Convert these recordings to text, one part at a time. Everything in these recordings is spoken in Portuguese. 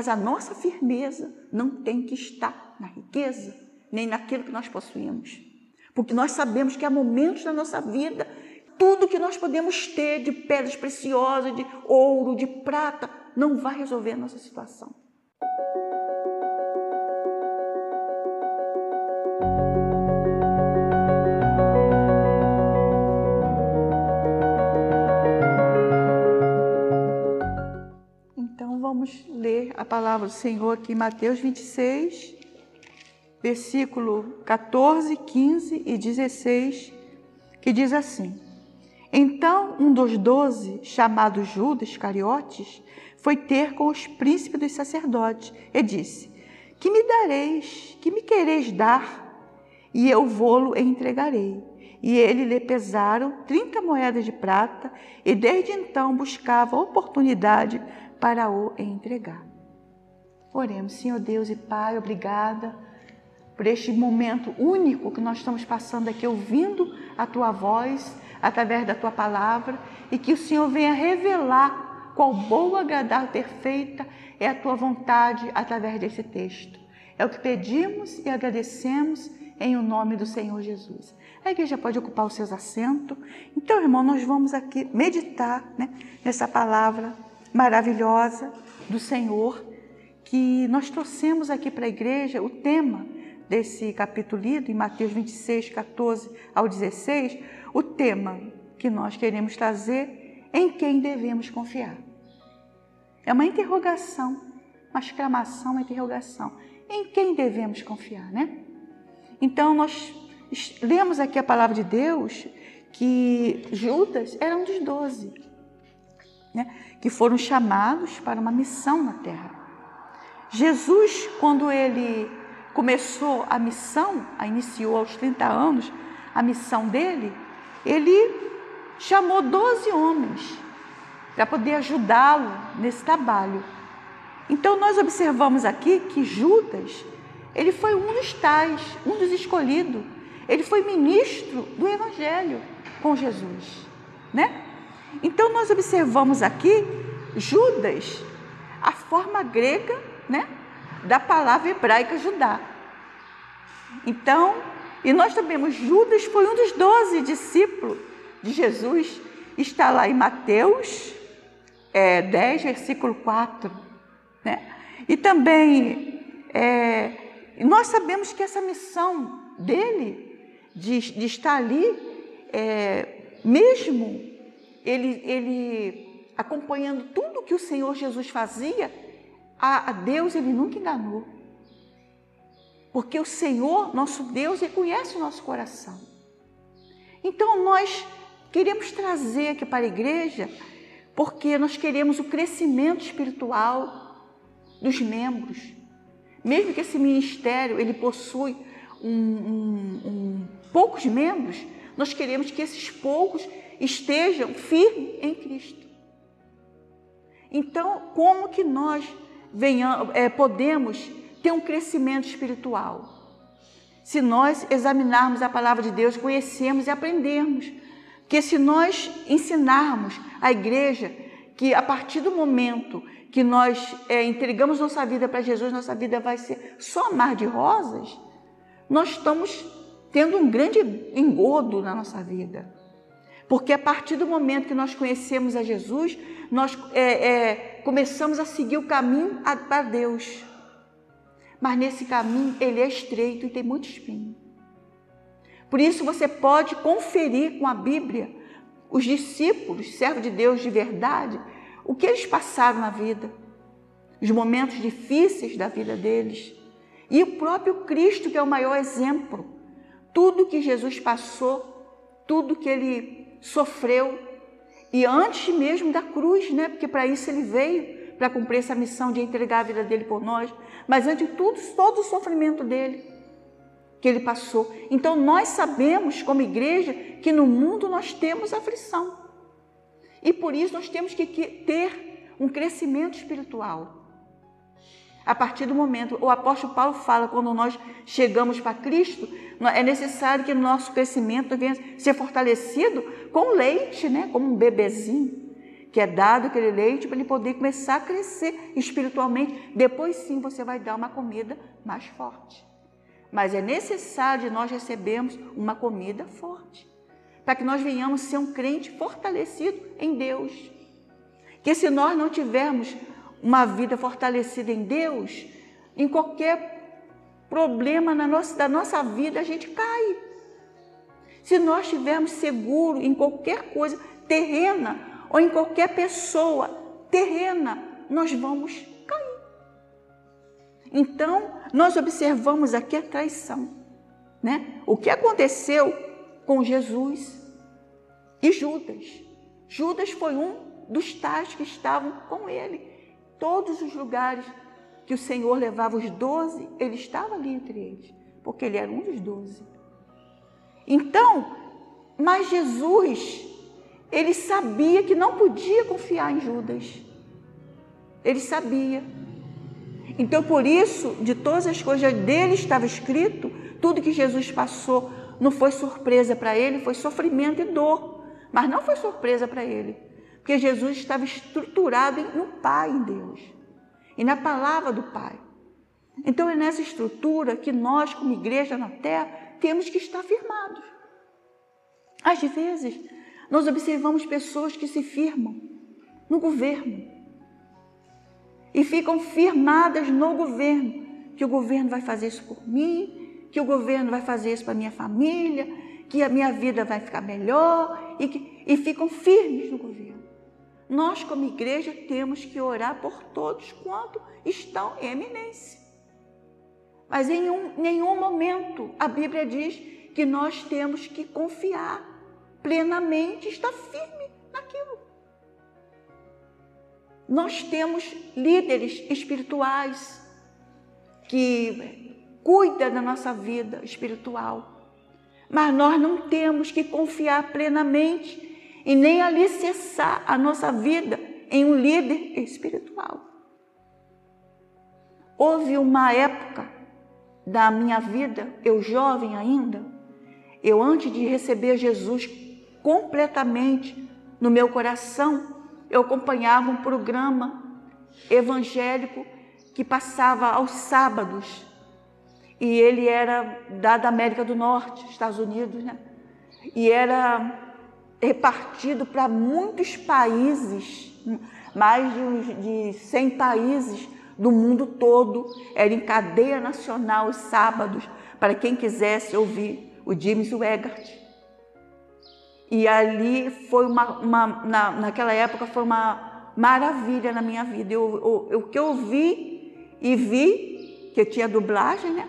Mas a nossa firmeza não tem que estar na riqueza, nem naquilo que nós possuímos. Porque nós sabemos que há momentos na nossa vida, tudo que nós podemos ter de pedras preciosas, de ouro, de prata, não vai resolver a nossa situação. Palavra do Senhor aqui em Mateus 26, versículo 14, 15 e 16, que diz assim: Então um dos doze, chamado Judas Cariotes, foi ter com os príncipes dos sacerdotes e disse: Que me dareis, que me quereis dar? E eu vou-lo entregarei. E ele lhe pesaram trinta moedas de prata, e desde então buscava oportunidade para o entregar. Oremos, Senhor Deus e Pai, obrigada por este momento único que nós estamos passando aqui, ouvindo a tua voz através da tua palavra, e que o Senhor venha revelar Qual boa, agradável, perfeita é a tua vontade através desse texto. É o que pedimos e agradecemos em o nome do Senhor Jesus. A igreja pode ocupar os seus assentos. Então, irmão, nós vamos aqui meditar né, nessa palavra maravilhosa do Senhor, que nós trouxemos aqui para a igreja o tema desse capítulo lido, em Mateus 26, 14 ao 16, o tema que nós queremos trazer em quem devemos confiar. É uma interrogação, uma exclamação, uma interrogação. Em quem devemos confiar, né? Então, nós lemos aqui a palavra de Deus que Judas era um dos doze, né? que foram chamados para uma missão na terra. Jesus, quando ele começou a missão, a iniciou aos 30 anos a missão dele, ele chamou 12 homens para poder ajudá-lo nesse trabalho. Então nós observamos aqui que Judas, ele foi um dos tais, um dos escolhidos. Ele foi ministro do evangelho com Jesus, né? Então nós observamos aqui Judas, a forma grega, né, da palavra hebraica Judá. Então, e nós sabemos, Judas foi um dos doze discípulos de Jesus, está lá em Mateus é, 10, versículo 4. Né? E também, é, nós sabemos que essa missão dele, de, de estar ali, é, mesmo ele, ele acompanhando tudo que o Senhor Jesus fazia, a, Deus ele nunca enganou. Porque o Senhor, nosso Deus, reconhece o nosso coração. Então nós queremos trazer aqui para a igreja porque nós queremos o crescimento espiritual dos membros. Mesmo que esse ministério ele possui um, um, um, poucos membros, nós queremos que esses poucos estejam firmes em Cristo. Então, como que nós venhamos, é, podemos ter um crescimento espiritual? Se nós examinarmos a palavra de Deus, conhecermos e aprendermos que se nós ensinarmos a igreja que a partir do momento que nós é, entregamos nossa vida para Jesus, nossa vida vai ser só mar de rosas, nós estamos tendo um grande engodo na nossa vida. Porque a partir do momento que nós conhecemos a Jesus, nós é, é, começamos a seguir o caminho para Deus. Mas nesse caminho ele é estreito e tem muito espinho. Por isso você pode conferir com a Bíblia os discípulos, servos de Deus de verdade, o que eles passaram na vida, os momentos difíceis da vida deles. E o próprio Cristo, que é o maior exemplo, tudo que Jesus passou, tudo que ele sofreu, e antes mesmo da cruz, né? Porque para isso ele veio, para cumprir essa missão de entregar a vida dele por nós, mas antes de tudo, todo o sofrimento dele que ele passou. Então nós sabemos, como igreja, que no mundo nós temos aflição. E por isso nós temos que ter um crescimento espiritual. A partir do momento, o apóstolo Paulo fala, quando nós chegamos para Cristo, é necessário que nosso crescimento venha ser fortalecido com leite, né? como um bebezinho. que é dado aquele leite para ele poder começar a crescer espiritualmente. Depois sim você vai dar uma comida mais forte. Mas é necessário nós recebermos uma comida forte, para que nós venhamos ser um crente fortalecido em Deus. Que se nós não tivermos uma vida fortalecida em Deus, em qualquer problema na nossa, da nossa vida a gente cai. Se nós estivermos seguros em qualquer coisa terrena, ou em qualquer pessoa terrena, nós vamos cair. Então, nós observamos aqui a traição, né? O que aconteceu com Jesus e Judas. Judas foi um dos tais que estavam com ele. Todos os lugares que o Senhor levava os doze, ele estava ali entre eles, porque ele era um dos doze. Então, mas Jesus ele sabia que não podia confiar em Judas. Ele sabia. Então, por isso, de todas as coisas dele estava escrito, tudo que Jesus passou não foi surpresa para ele, foi sofrimento e dor. Mas não foi surpresa para ele, porque Jesus estava estruturado no Pai, em Deus, e na palavra do Pai. Então, é nessa estrutura que nós, como igreja na terra, temos que estar firmados. Às vezes, nós observamos pessoas que se firmam no governo e ficam firmadas no governo, que o governo vai fazer isso por mim, que o governo vai fazer isso para minha família, que a minha vida vai ficar melhor e, que, e ficam firmes no governo. Nós, como igreja, temos que orar por todos quanto estão em eminência. Mas em um, nenhum momento a Bíblia diz que nós temos que confiar plenamente, está firme naquilo. Nós temos líderes espirituais que cuidam da nossa vida espiritual, mas nós não temos que confiar plenamente e nem alicerçar a nossa vida em um líder espiritual. Houve uma época da minha vida, eu jovem ainda, eu antes de receber Jesus completamente no meu coração. Eu acompanhava um programa evangélico que passava aos sábados. E ele era da, América do Norte, Estados Unidos, né? E era repartido para muitos países, mais de, de 100 países do mundo todo. Era em cadeia nacional os sábados, para quem quisesse ouvir o James Wegert. E ali foi uma, uma na, naquela época foi uma maravilha na minha vida. Eu, eu, o que eu vi e vi, que tinha dublagem, né?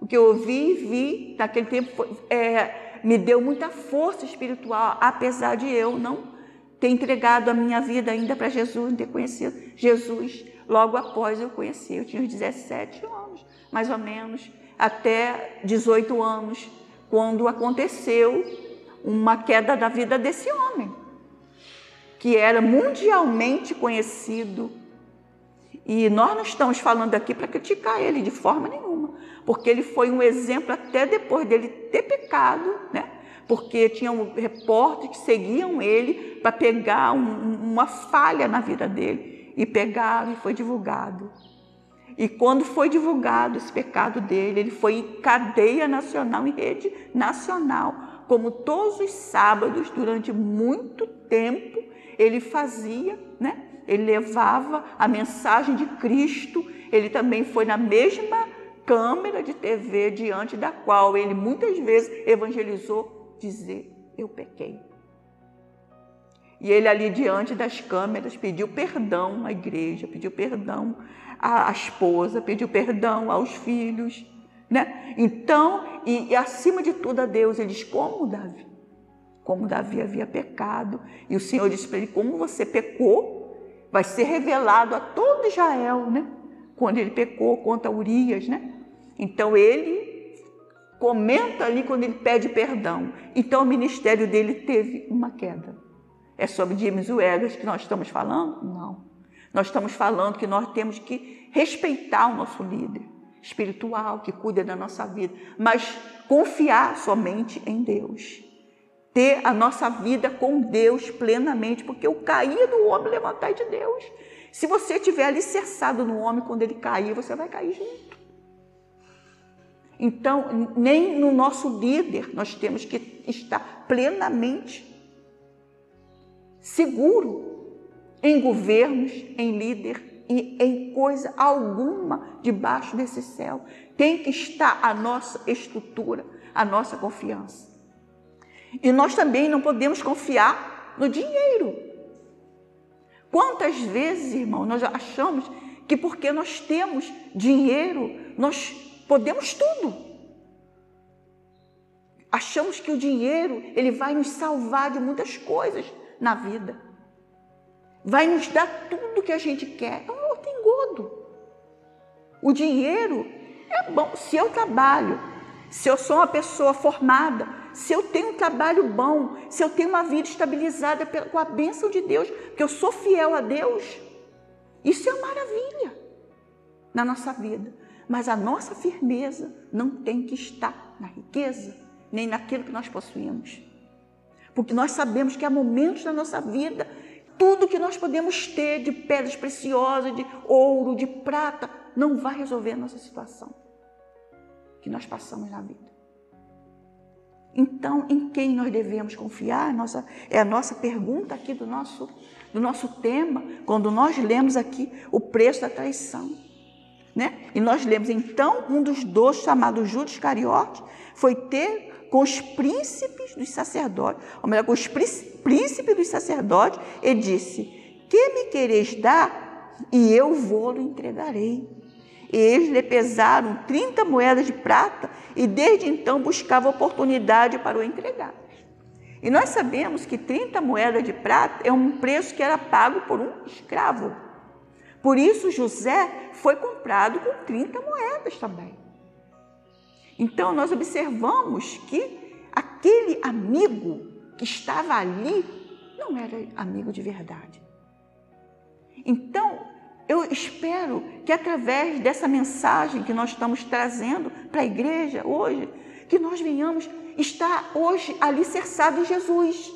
O que eu vi e vi naquele tempo foi, é, me deu muita força espiritual, apesar de eu não ter entregado a minha vida ainda para Jesus, não ter conhecido Jesus logo após eu conhecer. Eu tinha uns 17 anos, mais ou menos, até 18 anos, quando aconteceu uma queda da vida desse homem, que era mundialmente conhecido. E nós não estamos falando aqui para criticar ele de forma nenhuma, porque ele foi um exemplo até depois dele ter pecado, né? Porque tinham repórteres que seguiam ele para pegar um, uma falha na vida dele e pegaram e foi divulgado. E quando foi divulgado esse pecado dele, ele foi em cadeia nacional, em rede nacional, como todos os sábados, durante muito tempo, ele fazia, né? Ele levava a mensagem de Cristo, ele também foi na mesma câmera de TV diante da qual ele muitas vezes evangelizou, dizer: Eu pequei. E ele ali diante das câmeras pediu perdão à igreja, pediu perdão à esposa, pediu perdão aos filhos, né? Então, e, e acima de tudo a Deus, ele diz: como Davi? Como Davi havia pecado. E o Senhor disse para ele: como você pecou, vai ser revelado a todo Israel, né? Quando ele pecou contra Urias, né? Então ele comenta ali quando ele pede perdão. Então o ministério dele teve uma queda. É sobre James Wegas que nós estamos falando? Não. Nós estamos falando que nós temos que respeitar o nosso líder espiritual que cuida da nossa vida, mas confiar somente em Deus. ter a nossa vida com Deus plenamente, porque o cair do homem levantar de Deus. Se você estiver alicerçado no homem, quando ele cair, você vai cair junto. Então, nem no nosso líder nós temos que estar plenamente seguro em governos, em líder e em coisa alguma debaixo desse céu. Tem que estar a nossa estrutura, a nossa confiança. E nós também não podemos confiar no dinheiro. Quantas vezes, irmão, nós achamos que porque nós temos dinheiro, nós podemos tudo. Achamos que o dinheiro, ele vai nos salvar de muitas coisas na vida. Vai nos dar tudo que a gente quer. Não, tem godo. O dinheiro é bom. Se eu trabalho, se eu sou uma pessoa formada, se eu tenho um trabalho bom, se eu tenho uma vida estabilizada com a bênção de Deus, que eu sou fiel a Deus, isso é uma maravilha na nossa vida. Mas a nossa firmeza não tem que estar na riqueza, nem naquilo que nós possuímos. Porque nós sabemos que há momentos na nossa vida, tudo que nós podemos ter de pedras preciosas, de ouro, de prata, não vai resolver a nossa situação que nós passamos na vida. Então, em quem nós devemos confiar? Nossa, é a nossa pergunta aqui do nosso, do nosso tema, quando nós lemos aqui o preço da traição. Né? E nós lemos, então, um dos dois, chamado Judas Iscariote, foi ter com os príncipes dos sacerdotes, ou melhor, com os príncipes dos sacerdotes, e disse: Que me quereis dar? E eu vou-lo entregarei. E eles lhe pesaram 30 moedas de prata e desde então buscava oportunidade para o entregar. E nós sabemos que 30 moedas de prata é um preço que era pago por um escravo. Por isso José foi comprado com 30 moedas também. Então nós observamos que aquele amigo que estava ali não era amigo de verdade. Então, eu espero que através dessa mensagem que nós estamos trazendo para a igreja hoje, que nós venhamos estar hoje alicerçados em Jesus.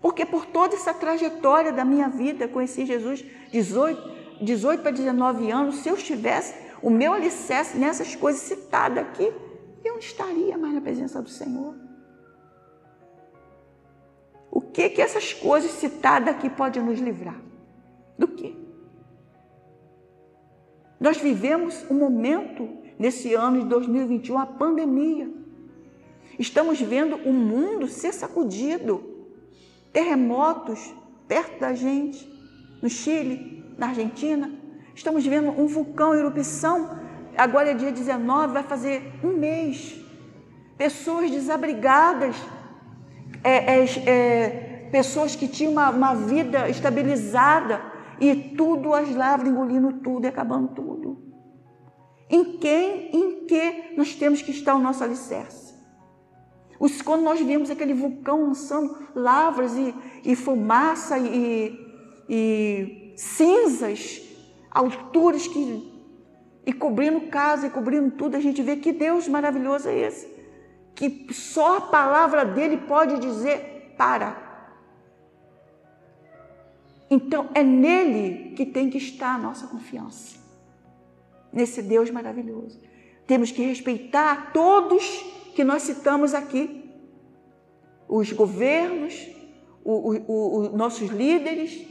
Porque por toda essa trajetória da minha vida, conheci Jesus 18, 18 para 19 anos, se eu estivesse o meu alicerce nessas coisas citadas aqui, eu não estaria mais na presença do Senhor. O que que essas coisas citadas aqui podem nos livrar? Do quê? Nós vivemos um momento nesse ano de 2021, a pandemia. Estamos vendo o mundo ser sacudido. Terremotos perto da gente, no Chile, na Argentina. Estamos vendo um vulcão em erupção. Agora é dia 19, vai fazer um mês. Pessoas desabrigadas, é, é, é, pessoas que tinham uma, uma vida estabilizada e tudo as lavras engolindo tudo e acabando tudo. Em quem, em que nós temos que estar o nosso alicerce? Os, quando nós vimos aquele vulcão lançando lavras e, e fumaça e, e cinzas, alturas que e cobrindo casa e cobrindo tudo, a gente vê que Deus maravilhoso é esse, que só a palavra dele pode dizer para. Então é nele que tem que estar a nossa confiança, nesse Deus maravilhoso. Temos que respeitar todos que nós citamos aqui, os governos, os nossos líderes,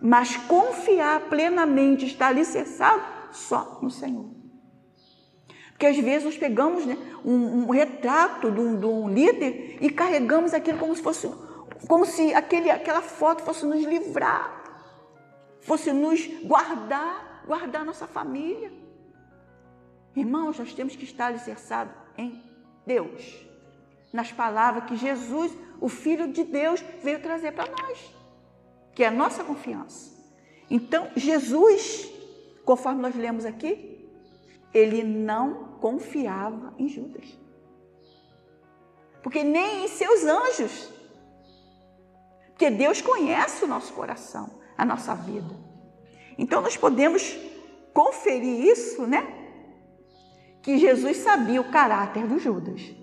mas confiar plenamente, estar alicerçado só no Senhor. Porque às vezes nós pegamos né, um, um, retrato de um, de um líder e carregamos aquilo como se fosse como se aquele, aquela foto fosse nos livrar, fosse nos guardar, guardar nossa família. Irmãos, nós temos que estar alicerçados em Deus, nas palavras que Jesus, o Filho de Deus, veio trazer para nós, que é a nossa confiança. Então, Jesus, conforme nós lemos aqui, ele não confiava em Judas. Porque nem em seus anjos porque Deus conhece o nosso coração, a nossa vida. Então nós podemos conferir isso, né? Que Jesus sabia o caráter do Judas.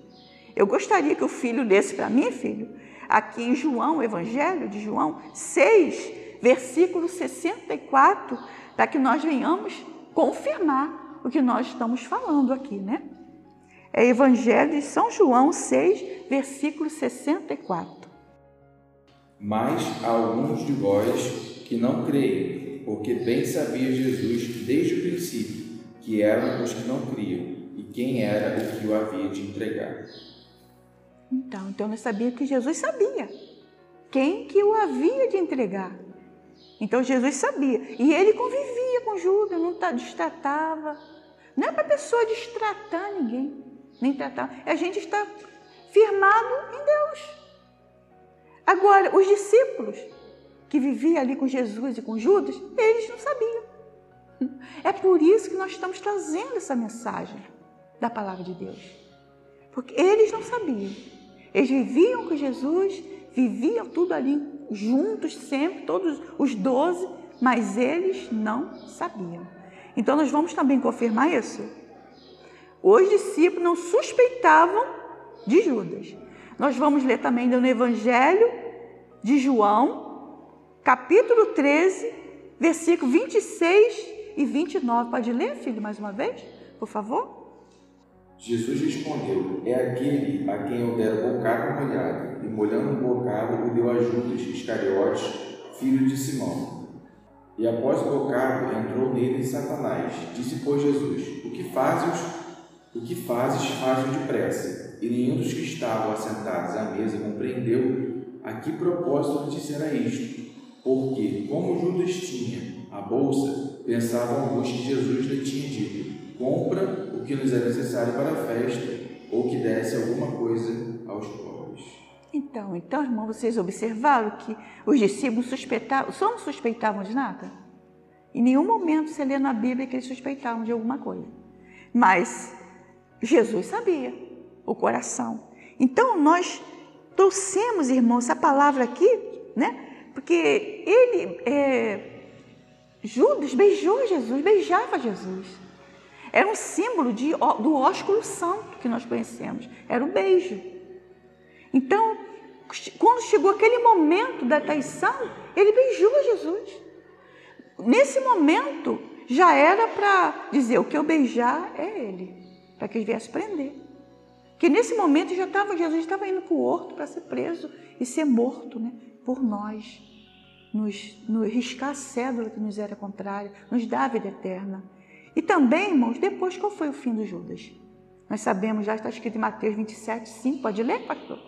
Eu gostaria que o filho lesse para mim, filho, aqui em João, Evangelho de João 6, versículo 64, para que nós venhamos confirmar o que nós estamos falando aqui, né? É Evangelho de São João 6, versículo 64. Mas há alguns de vós que não creem, porque bem sabia Jesus desde o princípio que eram os que não criam e quem era o que o havia de entregar. Então, então nós sabíamos que Jesus sabia quem que o havia de entregar. Então Jesus sabia. E ele convivia com Judas, não destratava. Não é para a pessoa destratar ninguém, nem tratar. A gente está firmado em Deus. Agora, os discípulos que viviam ali com Jesus e com Judas, eles não sabiam. É por isso que nós estamos trazendo essa mensagem da palavra de Deus. Porque eles não sabiam. Eles viviam com Jesus, viviam tudo ali juntos sempre, todos os doze, mas eles não sabiam. Então nós vamos também confirmar isso. Os discípulos não suspeitavam de Judas. Nós vamos ler também no Evangelho de João, capítulo 13, versículo 26 e 29. Pode ler, filho, mais uma vez, por favor? Jesus respondeu: É aquele a quem eu der o bocado molhado. E molhando o bocado, o deu a Judas Iscariotes, filho de Simão. E após o bocado, entrou nele Satanás. Disse, pois, Jesus: O que fazes? O que fazes, faz depressa. E nenhum dos que estavam assentados à mesa compreendeu a que propósito dissera isto. Porque, como Judas tinha a bolsa, pensavam alguns que Jesus lhe tinha dito: Compra o que nos é necessário para a festa, ou que desse alguma coisa aos pobres. Então, então, irmão, vocês observaram que os discípulos suspeitavam, só não suspeitavam de nada? Em nenhum momento você lê na Bíblia que eles suspeitavam de alguma coisa. Mas Jesus sabia o coração. Então, nós trouxemos, irmãos, essa palavra aqui, né? Porque ele, é, Judas beijou Jesus, beijava Jesus. Era um símbolo de, do ósculo santo que nós conhecemos. Era o beijo. Então, quando chegou aquele momento da traição, ele beijou Jesus. Nesse momento, já era para dizer: o que eu beijar é ele, para que ele viesse prender. Que nesse momento já estava, Jesus estava indo para o horto para ser preso e ser morto né, por nós. Nos, nos riscar a cédula que nos era contrária, nos dá a vida eterna. E também, irmãos, depois qual foi o fim do Judas? Nós sabemos, já está escrito em Mateus 27, 5. Pode ler, pastor?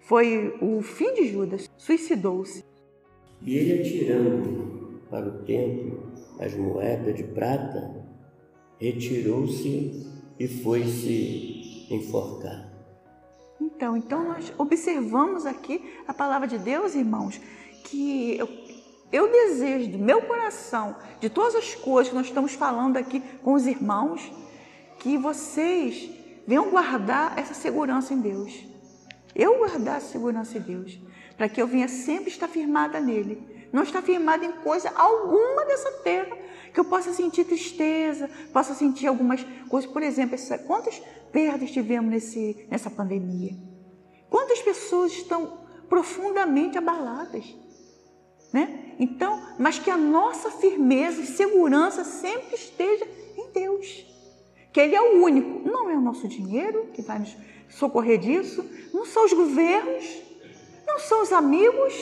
Foi o fim de Judas, suicidou-se. E ele, atirando para o templo as moedas de prata, retirou-se e foi-se enforcar. Então, então nós observamos aqui a palavra de Deus, irmãos, que eu desejo do meu coração, de todas as coisas que nós estamos falando aqui com os irmãos, que vocês venham guardar essa segurança em Deus. Eu guardar a segurança em Deus, para que eu venha sempre estar firmada nele. Não estar firmada em coisa alguma dessa terra, que eu possa sentir tristeza, possa sentir algumas coisas. Por exemplo, essa, quantas perdas tivemos nesse, nessa pandemia? Quantas pessoas estão profundamente abaladas? Né? Então, mas que a nossa firmeza e segurança sempre esteja em Deus. Que Ele é o único. Não é o nosso dinheiro que vai nos socorrer disso, não são os governos, não são os amigos.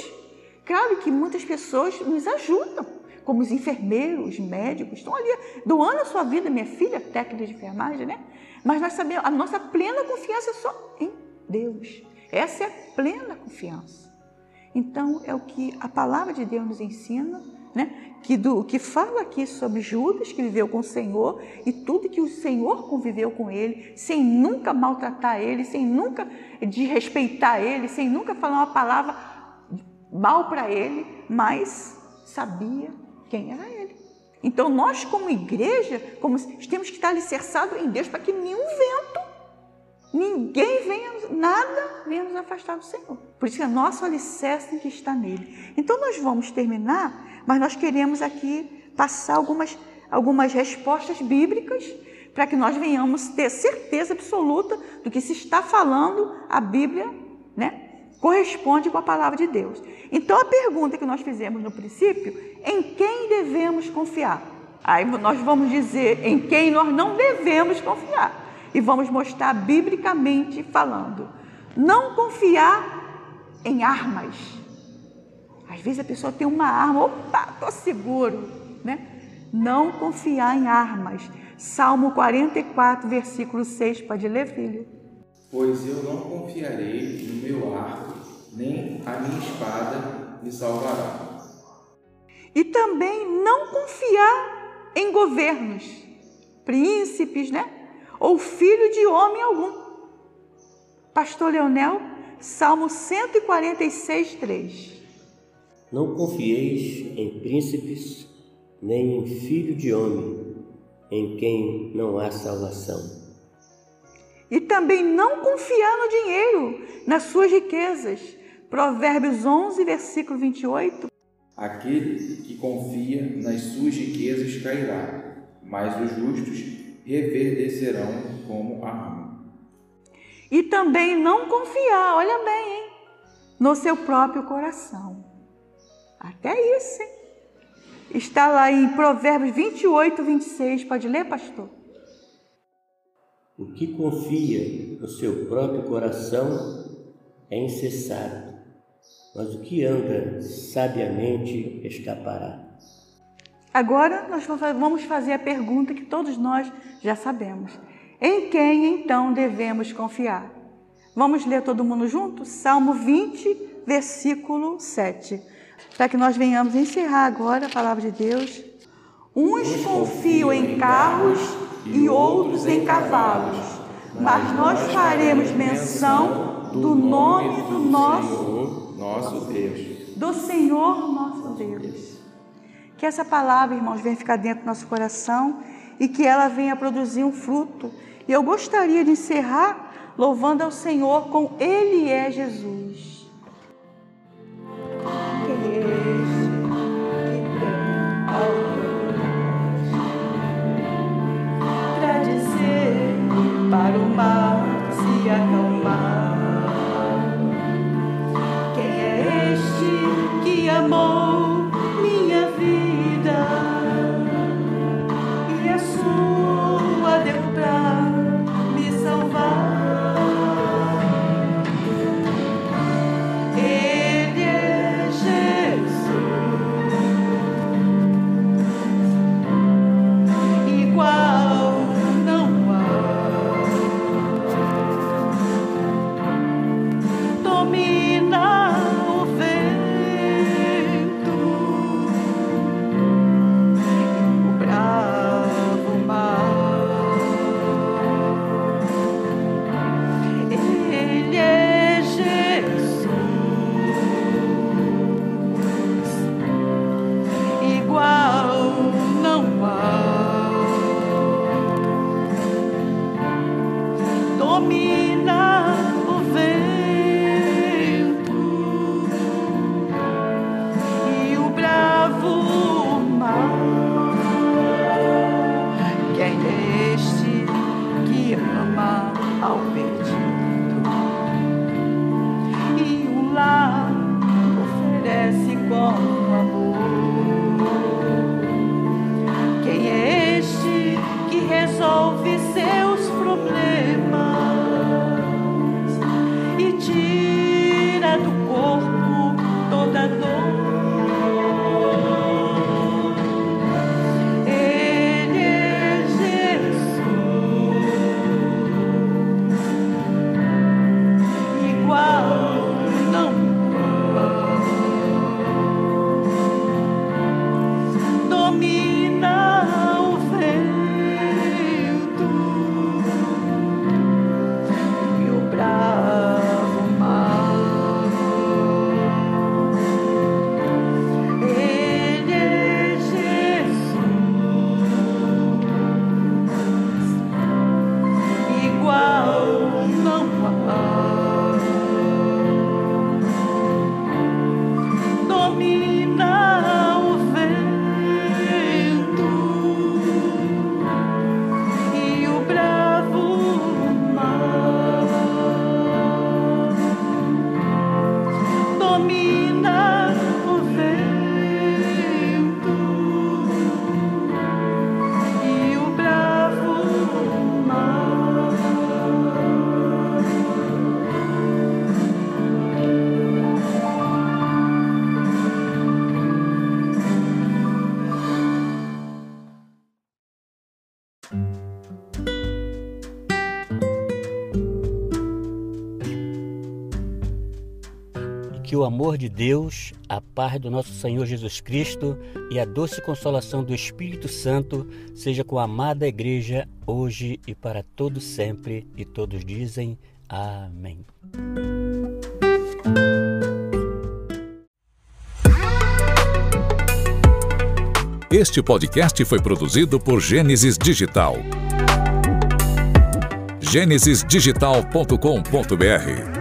Claro que muitas pessoas nos ajudam, como os enfermeiros, os médicos, estão ali doando a sua vida, minha filha, técnica de enfermagem, né? Mas nós sabemos, a nossa plena confiança é só em Deus. Essa é a plena confiança. Então, é o que a palavra de Deus nos ensina, né? que, do, que fala aqui sobre Judas, que viveu com o Senhor, e tudo que o Senhor conviveu com ele, sem nunca maltratar ele, sem nunca desrespeitar ele, sem nunca falar uma palavra mal para ele, mas sabia quem era ele. Então, nós, como igreja, como, temos que estar alicerçados em Deus para que nenhum vento Ninguém venha, nada venha nos afastar do Senhor. Por isso que a nossa alicerce tem que estar nele. Então nós vamos terminar, mas nós queremos aqui passar algumas, algumas respostas bíblicas para que nós venhamos ter certeza absoluta do que se está falando a Bíblia, né? Corresponde com a palavra de Deus. Então a pergunta que nós fizemos no princípio, em quem devemos confiar? Aí nós vamos dizer em quem nós não devemos confiar. E vamos mostrar biblicamente falando. Não confiar em armas. Às vezes a pessoa tem uma arma, opa, estou seguro, né? Não confiar em armas Salmo 44, versículo 6. Pode ler, filho? Pois eu não confiarei no meu arco, nem a minha espada me salvará. E também não confiar em governos, príncipes, né? Ou filho de homem algum. Pastor Leonel, Salmo 146, 3. Não confieis em príncipes, nem em filho de homem, em quem não há salvação. E também não confiar no dinheiro, nas suas riquezas. Provérbios 11, versículo 28. Aquele que confia nas suas riquezas cairá, mas os justos reverdecerão como a rama. E também não confiar, olha bem, hein, no seu próprio coração. Até isso, hein? Está lá em Provérbios 28, 26. Pode ler, pastor? O que confia no seu próprio coração é incessado, mas o que anda sabiamente escapará. Agora nós vamos fazer a pergunta que todos nós já sabemos: em quem então devemos confiar? Vamos ler todo mundo junto? Salmo 20, versículo 7 para que nós venhamos encerrar agora a palavra de Deus. Uns confiam em carros e outros em cavalos, mas nós faremos menção do nome do nosso, nosso Deus. Do Senhor. Que essa palavra, irmãos, venha ficar dentro do nosso coração e que ela venha produzir um fruto. E eu gostaria de encerrar louvando ao Senhor com Ele é Jesus. para o. O amor de Deus, a paz do nosso Senhor Jesus Cristo e a doce consolação do Espírito Santo seja com a amada igreja hoje e para todo sempre. E todos dizem amém. Este podcast foi produzido por Gênesis Digital. gênesisdigital.com.br